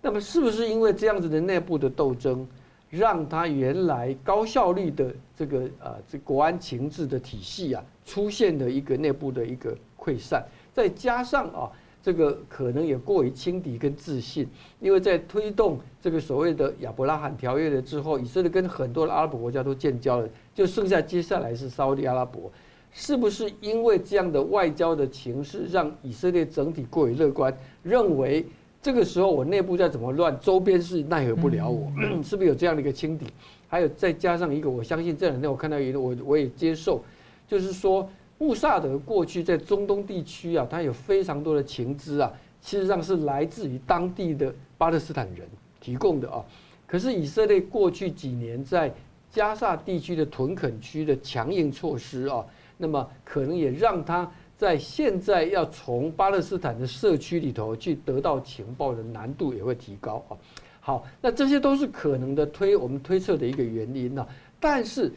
那么是不是因为这样子的内部的斗争，让他原来高效率的这个啊这国安情治的体系啊，出现了一个内部的一个溃散，再加上啊。这个可能也过于轻敌跟自信，因为在推动这个所谓的亚伯拉罕条约了之后，以色列跟很多的阿拉伯国家都建交了，就剩下接下来是沙乌地阿拉伯，是不是因为这样的外交的情势，让以色列整体过于乐观，认为这个时候我内部再怎么乱，周边是奈何不了我，是不是有这样的一个轻敌？还有再加上一个，我相信这两天我看到一个，我我也接受，就是说。穆萨德过去在中东地区啊，他有非常多的情资啊，事实上是来自于当地的巴勒斯坦人提供的啊。可是以色列过去几年在加萨地区的屯垦区的强硬措施啊，那么可能也让他在现在要从巴勒斯坦的社区里头去得到情报的难度也会提高啊。好，那这些都是可能的推我们推测的一个原因呢，但是。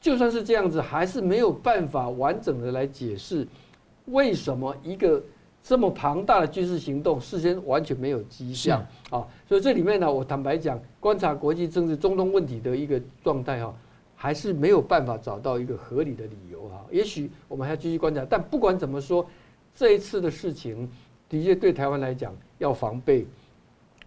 就算是这样子，还是没有办法完整的来解释为什么一个这么庞大的军事行动事先完全没有迹象啊。所以这里面呢，我坦白讲，观察国际政治中东问题的一个状态哈，还是没有办法找到一个合理的理由哈。也许我们还要继续观察，但不管怎么说，这一次的事情的确对台湾来讲要防备。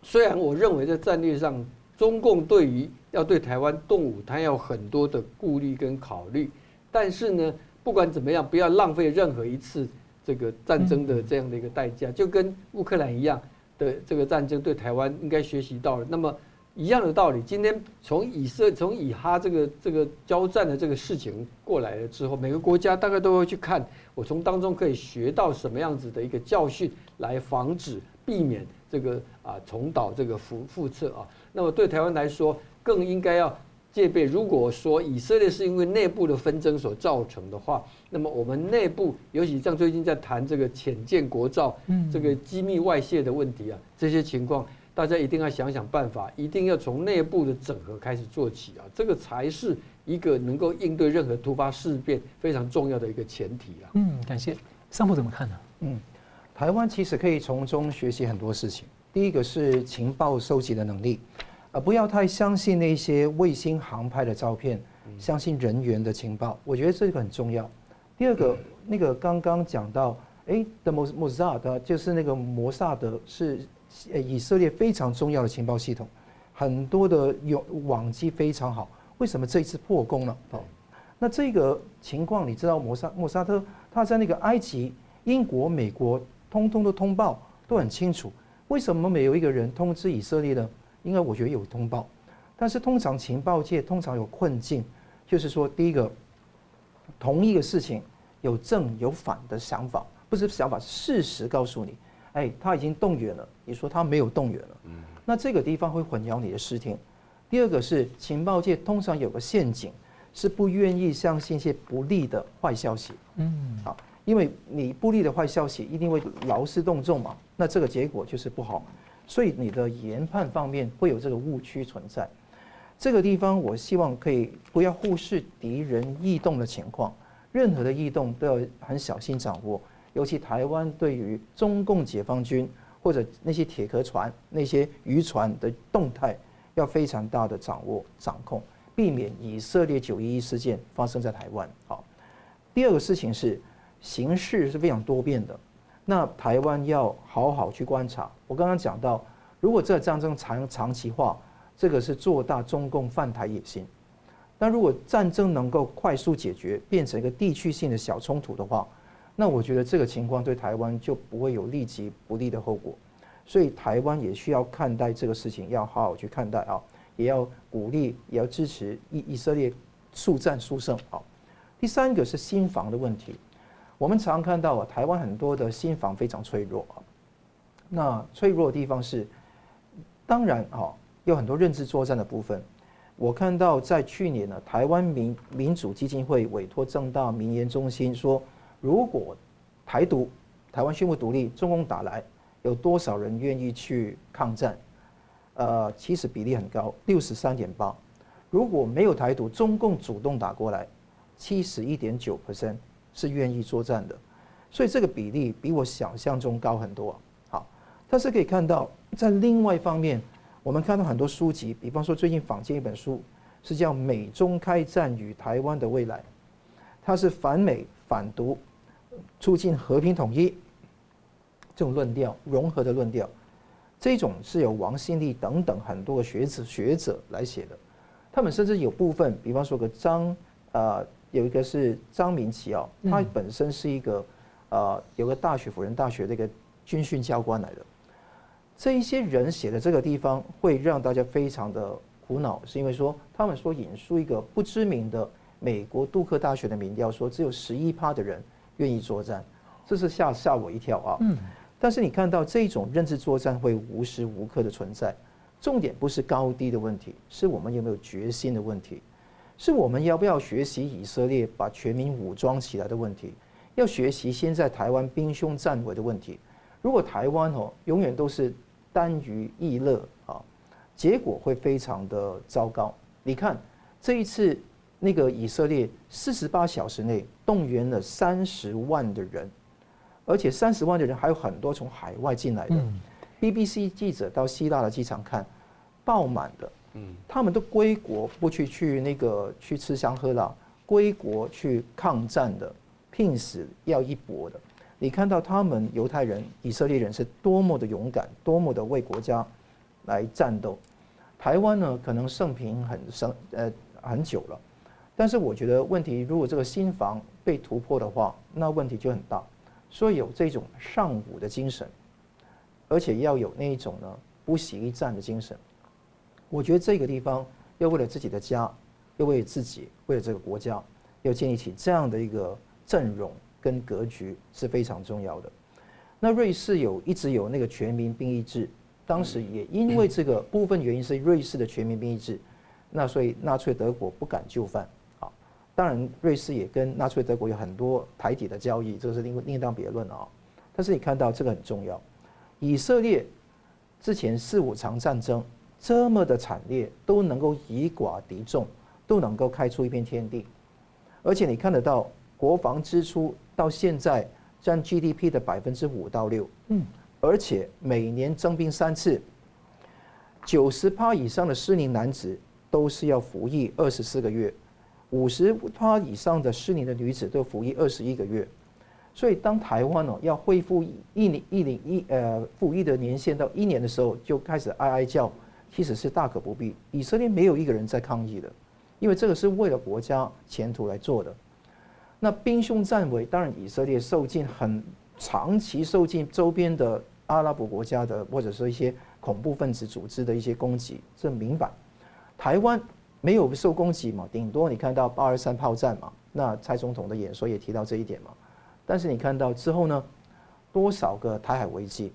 虽然我认为在战略上，中共对于要对台湾动武，他要很多的顾虑跟考虑，但是呢，不管怎么样，不要浪费任何一次这个战争的这样的一个代价，就跟乌克兰一样的这个战争对台湾应该学习到了。那么一样的道理，今天从以色从以哈这个这个交战的这个事情过来了之后，每个国家大概都会去看，我从当中可以学到什么样子的一个教训，来防止避免这个啊重蹈这个覆覆辙啊。那么对台湾来说，更应该要戒备。如果说以色列是因为内部的纷争所造成的话，那么我们内部，尤其像最近在谈这个浅见国造，这个机密外泄的问题啊，这些情况，大家一定要想想办法，一定要从内部的整合开始做起啊，这个才是一个能够应对任何突发事变非常重要的一个前提啊。嗯，感谢。上部怎么看呢？嗯，台湾其实可以从中学习很多事情。第一个是情报收集的能力。啊，不要太相信那些卫星航拍的照片，相信人员的情报，我觉得这个很重要。第二个，那个刚刚讲到，哎的摩摩萨德就是那个摩萨德是以色列非常重要的情报系统，很多的有网机非常好。为什么这一次破功了？哦，那这个情况你知道，摩萨摩萨特他在那个埃及、英国、美国通通都通报都很清楚，为什么没有一个人通知以色列呢？因为我觉得有通报，但是通常情报界通常有困境，就是说，第一个，同一个事情有正有反的想法，不是想法，是事实告诉你，哎，他已经动员了，你说他没有动员了，那这个地方会混淆你的视听。第二个是情报界通常有个陷阱，是不愿意相信一些不利的坏消息，嗯，好，因为你不利的坏消息一定会劳师动众嘛，那这个结果就是不好，所以你的研判方面会有这个误区存在。这个地方我希望可以不要忽视敌人异动的情况，任何的异动都要很小心掌握，尤其台湾对于中共解放军或者那些铁壳船、那些渔船的动态要非常大的掌握掌控。避免以色列九一一事件发生在台湾。好，第二个事情是形势是非常多变的，那台湾要好好去观察。我刚刚讲到，如果这战争长长期化，这个是做大中共犯台野心。那如果战争能够快速解决，变成一个地区性的小冲突的话，那我觉得这个情况对台湾就不会有立即不利的后果。所以台湾也需要看待这个事情，要好好去看待啊。也要鼓励，也要支持以以色列速战速胜。啊，第三个是心防的问题。我们常看到啊，台湾很多的心防非常脆弱啊。那脆弱的地方是，当然啊，有很多认知作战的部分。我看到在去年呢，台湾民民主基金会委托政大民研中心说，如果台独，台湾宣布独立，中共打来，有多少人愿意去抗战？呃，其实比例很高，六十三点八。如果没有台独，中共主动打过来，七十一点九 percent 是愿意作战的。所以这个比例比我想象中高很多。好，但是可以看到，在另外一方面，我们看到很多书籍，比方说最近坊间一本书，是叫《美中开战与台湾的未来》，它是反美反独，促进和平统一这种论调，融合的论调。这种是由王信立等等很多个学者学者来写的，他们甚至有部分，比方说个张，呃，有一个是张明奇哦，他本身是一个，呃，有个大学辅仁大学的一个军训教官来的。这一些人写的这个地方会让大家非常的苦恼，是因为说他们说引述一个不知名的美国杜克大学的民调，说只有十一趴的人愿意作战，这是吓吓我一跳啊。嗯。但是你看到这种认知作战会无时无刻的存在，重点不是高低的问题，是我们有没有决心的问题，是我们要不要学习以色列把全民武装起来的问题，要学习现在台湾兵凶战危的问题。如果台湾哦永远都是单于逸乐啊，结果会非常的糟糕。你看这一次那个以色列四十八小时内动员了三十万的人。而且三十万的人还有很多从海外进来的，BBC 记者到希腊的机场看，爆满的，他们都归国不去去那个去吃香喝辣，归国去抗战的，拼死要一搏的。你看到他们犹太人、以色列人是多么的勇敢，多么的为国家来战斗。台湾呢，可能盛平很生呃很久了，但是我觉得问题，如果这个心房被突破的话，那问题就很大。所以有这种尚武的精神，而且要有那一种呢不惜一战的精神。我觉得这个地方要为了自己的家，要为自己，为了这个国家，要建立起这样的一个阵容跟格局是非常重要的。那瑞士有一直有那个全民兵役制，当时也因为这个部分原因是瑞士的全民兵役制，那所以纳粹德国不敢就范。当然，瑞士也跟纳粹德国有很多台底的交易，这个是另另当别论啊。但是你看到这个很重要，以色列之前四五场战争这么的惨烈，都能够以寡敌众，都能够开出一片天地。而且你看得到国防支出到现在占 GDP 的百分之五到六，嗯，而且每年征兵三次，九十趴以上的适龄男子都是要服役二十四个月。五十趴以上的适龄的女子都服役二十一个月，所以当台湾哦要恢复一年一年一呃服役的年限到一年的时候，就开始哀哀叫，其实是大可不必。以色列没有一个人在抗议的，因为这个是为了国家前途来做的。那兵凶战危，当然以色列受尽很长期受尽周边的阿拉伯国家的或者说一些恐怖分子组织的一些攻击，这明白。台湾。没有受攻击嘛，顶多你看到八二三炮战嘛，那蔡总统的演说也提到这一点嘛。但是你看到之后呢，多少个台海危机，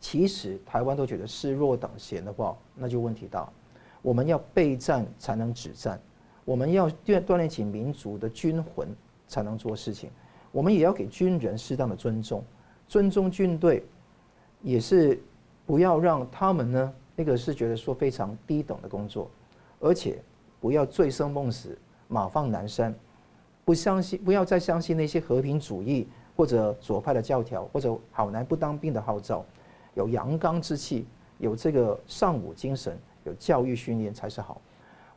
其实台湾都觉得视若等闲的话，那就问题大。我们要备战才能止战，我们要锻锻炼起民族的军魂才能做事情。我们也要给军人适当的尊重，尊重军队，也是不要让他们呢那个是觉得说非常低等的工作，而且不要醉生梦死，马放南山，不相信不要再相信那些和平主义或者左派的教条或者好男不当兵的号召，有阳刚之气，有这个尚武精神，有教育训练才是好。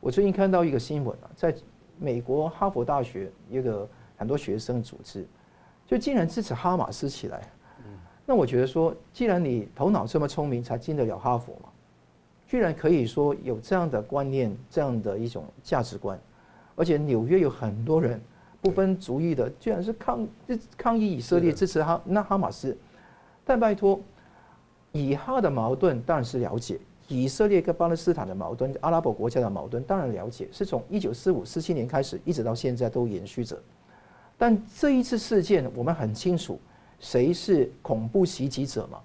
我最近看到一个新闻啊，在美国哈佛大学一个。很多学生组织，就竟然支持哈马斯起来，那我觉得说，既然你头脑这么聪明，才进得了哈佛嘛，居然可以说有这样的观念，这样的一种价值观，而且纽约有很多人不分族裔的，居然是抗抗议以色列支持哈那哈马斯，但拜托，以哈的矛盾当然是了解，以色列跟巴勒斯坦的矛盾，阿拉伯国家的矛盾当然了解，是从一九四五四七年开始，一直到现在都延续着。但这一次事件，我们很清楚，谁是恐怖袭击者嘛？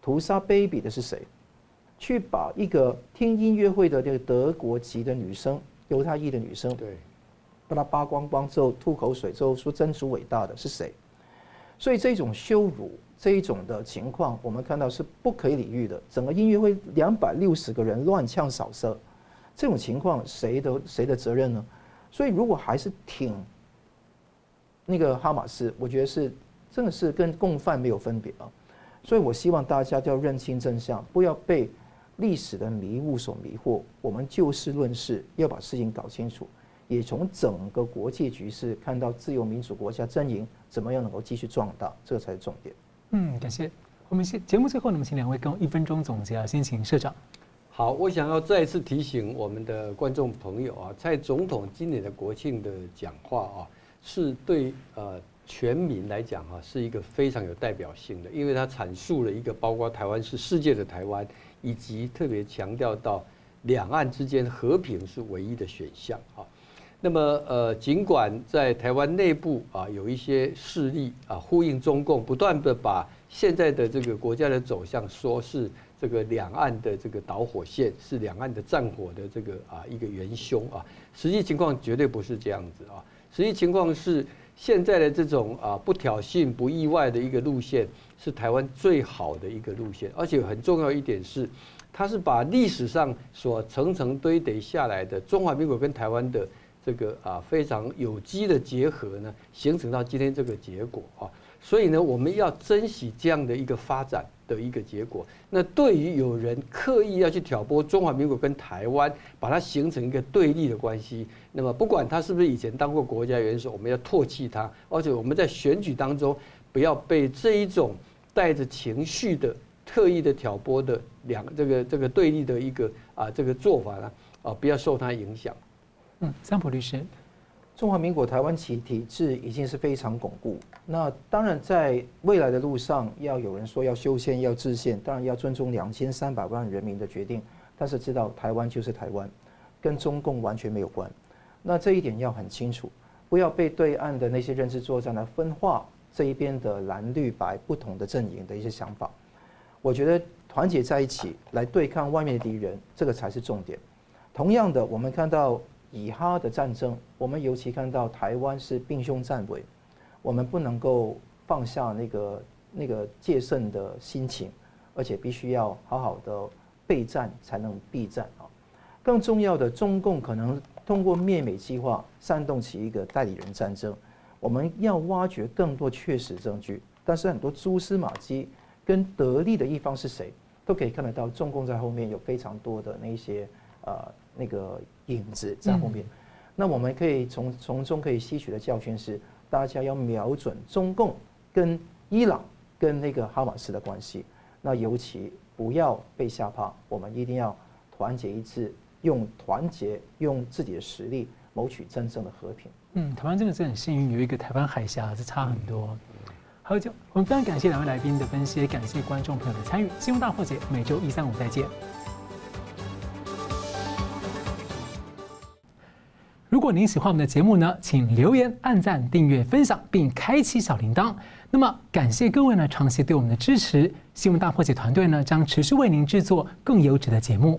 屠杀 baby 的是谁？去把一个听音乐会的这个德国籍的女生，犹太裔的女生，对，把她扒光光之后吐口水之后说真主伟大的是谁？所以这种羞辱，这一种的情况，我们看到是不可以理喻的。整个音乐会两百六十个人乱枪扫射，这种情况谁的谁的责任呢？所以如果还是挺。那个哈马斯，我觉得是真的是跟共犯没有分别啊，所以我希望大家都要认清真相，不要被历史的迷雾所迷惑。我们就事论事，要把事情搞清楚，也从整个国际局势看到自由民主国家阵营怎么样能够继续壮大，这个才是重点。嗯，感谢。我们先节目最后，那么请两位跟我一分钟总结啊，先请社长。好，我想要再一次提醒我们的观众朋友啊，在总统今年的国庆的讲话啊。是对呃全民来讲哈，是一个非常有代表性的，因为他阐述了一个包括台湾是世界的台湾，以及特别强调到两岸之间和平是唯一的选项啊。那么呃，尽管在台湾内部啊有一些势力啊呼应中共，不断的把现在的这个国家的走向说是这个两岸的这个导火线，是两岸的战火的这个啊一个元凶啊，实际情况绝对不是这样子啊。实际情况是，现在的这种啊不挑衅、不意外的一个路线，是台湾最好的一个路线。而且很重要一点是，它是把历史上所层层堆叠下来的中华民国跟台湾的这个啊非常有机的结合呢，形成到今天这个结果啊。所以呢，我们要珍惜这样的一个发展。的一个结果。那对于有人刻意要去挑拨中华民国跟台湾，把它形成一个对立的关系，那么不管他是不是以前当过国家元首，我们要唾弃他。而且我们在选举当中，不要被这一种带着情绪的、特意的挑拨的两这个这个对立的一个啊这个做法呢啊，不要受他影响。嗯，三浦律师。中华民国台湾其体制已经是非常巩固。那当然，在未来的路上，要有人说要修宪、要制宪，当然要尊重两千三百万人民的决定。但是知道台湾就是台湾，跟中共完全没有关。那这一点要很清楚，不要被对岸的那些认知作战来分化这一边的蓝绿白不同的阵营的一些想法。我觉得团结在一起来对抗外面的敌人，这个才是重点。同样的，我们看到。以哈的战争，我们尤其看到台湾是兵凶战危，我们不能够放下那个那个戒慎的心情，而且必须要好好的备战才能避战啊。更重要的，中共可能通过灭美计划煽动起一个代理人战争，我们要挖掘更多确实证据。但是很多蛛丝马迹跟得利的一方是谁，都可以看得到，中共在后面有非常多的那些呃那个。影子在后面，那我们可以从从中可以吸取的教训是，大家要瞄准中共跟伊朗跟那个哈马斯的关系，那尤其不要被吓怕，我们一定要团结一致，用团结用自己的实力谋取真正的和平。嗯，台湾真的是很幸运，有一个台湾海峡，这差很多。好，就我们非常感谢两位来宾的分析，也感谢观众朋友的参与。新闻大破解每周一、三、五再见。如果您喜欢我们的节目呢，请留言、按赞、订阅、分享，并开启小铃铛。那么，感谢各位呢长期对我们的支持。新闻大破解团队呢将持续为您制作更优质的节目。